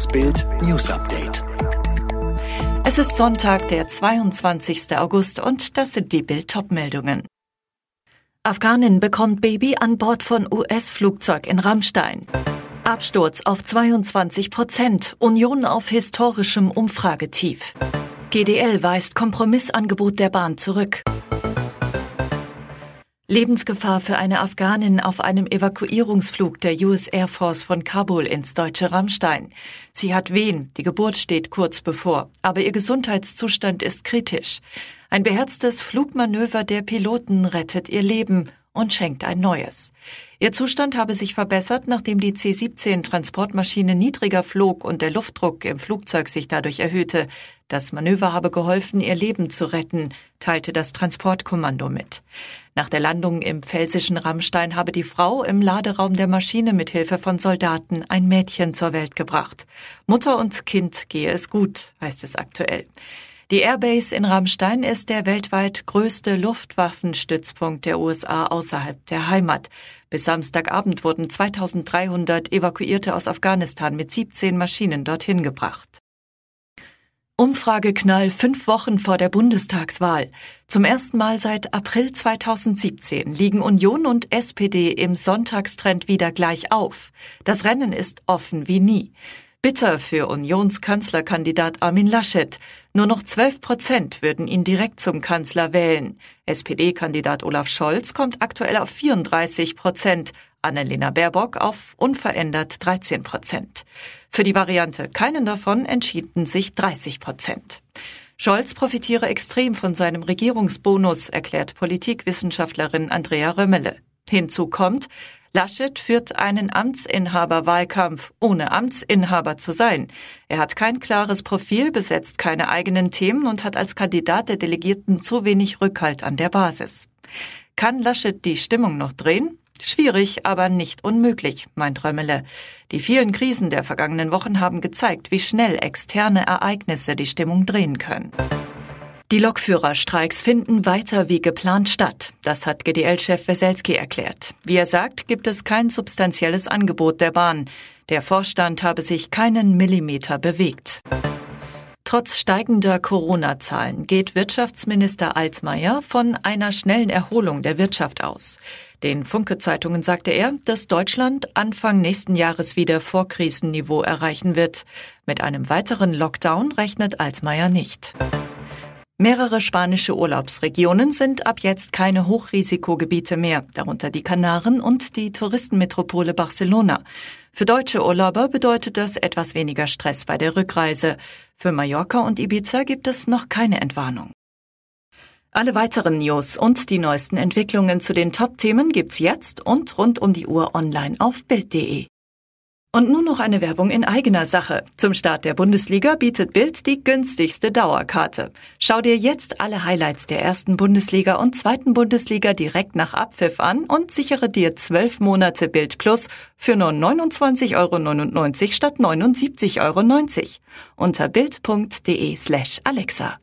Das Bild News Update. Es ist Sonntag, der 22. August und das sind die Bild meldungen Afghanin bekommt Baby an Bord von US-Flugzeug in Rammstein. Absturz auf 22 Prozent. Union auf historischem Umfragetief. GDL weist Kompromissangebot der Bahn zurück. Lebensgefahr für eine Afghanin auf einem Evakuierungsflug der US Air Force von Kabul ins deutsche Rammstein. Sie hat Wehen, die Geburt steht kurz bevor, aber ihr Gesundheitszustand ist kritisch. Ein beherztes Flugmanöver der Piloten rettet ihr Leben und schenkt ein neues. Ihr Zustand habe sich verbessert, nachdem die C-17-Transportmaschine niedriger flog und der Luftdruck im Flugzeug sich dadurch erhöhte. Das Manöver habe geholfen, ihr Leben zu retten, teilte das Transportkommando mit. Nach der Landung im pfälzischen Rammstein habe die Frau im Laderaum der Maschine mit Hilfe von Soldaten ein Mädchen zur Welt gebracht. Mutter und Kind gehe es gut, heißt es aktuell. Die Airbase in Ramstein ist der weltweit größte Luftwaffenstützpunkt der USA außerhalb der Heimat. Bis Samstagabend wurden 2300 Evakuierte aus Afghanistan mit 17 Maschinen dorthin gebracht. Umfrageknall fünf Wochen vor der Bundestagswahl. Zum ersten Mal seit April 2017 liegen Union und SPD im Sonntagstrend wieder gleich auf. Das Rennen ist offen wie nie. Bitter für Unionskanzlerkandidat Armin Laschet. Nur noch 12 Prozent würden ihn direkt zum Kanzler wählen. SPD-Kandidat Olaf Scholz kommt aktuell auf 34 Prozent. Annalena Baerbock auf unverändert 13 Prozent. Für die Variante keinen davon entschieden sich 30 Prozent. Scholz profitiere extrem von seinem Regierungsbonus, erklärt Politikwissenschaftlerin Andrea Römmele. Hinzu kommt, Laschet führt einen Amtsinhaberwahlkampf, ohne Amtsinhaber zu sein. Er hat kein klares Profil, besetzt keine eigenen Themen und hat als Kandidat der Delegierten zu wenig Rückhalt an der Basis. Kann Laschet die Stimmung noch drehen? Schwierig, aber nicht unmöglich, meint Römmele. Die vielen Krisen der vergangenen Wochen haben gezeigt, wie schnell externe Ereignisse die Stimmung drehen können. Die Lokführerstreiks finden weiter wie geplant statt. Das hat GDL-Chef Weselski erklärt. Wie er sagt, gibt es kein substanzielles Angebot der Bahn. Der Vorstand habe sich keinen Millimeter bewegt. Trotz steigender Corona-Zahlen geht Wirtschaftsminister Altmaier von einer schnellen Erholung der Wirtschaft aus. Den Funke-Zeitungen sagte er, dass Deutschland Anfang nächsten Jahres wieder Vorkrisenniveau erreichen wird. Mit einem weiteren Lockdown rechnet Altmaier nicht. Mehrere spanische Urlaubsregionen sind ab jetzt keine Hochrisikogebiete mehr, darunter die Kanaren und die Touristenmetropole Barcelona. Für deutsche Urlauber bedeutet das etwas weniger Stress bei der Rückreise. Für Mallorca und Ibiza gibt es noch keine Entwarnung. Alle weiteren News und die neuesten Entwicklungen zu den Top-Themen gibt's jetzt und rund um die Uhr online auf Bild.de. Und nun noch eine Werbung in eigener Sache. Zum Start der Bundesliga bietet Bild die günstigste Dauerkarte. Schau dir jetzt alle Highlights der ersten Bundesliga und zweiten Bundesliga direkt nach Abpfiff an und sichere dir zwölf Monate Bild Plus für nur 29,99 Euro statt 79,90 Euro unter bild.de slash Alexa.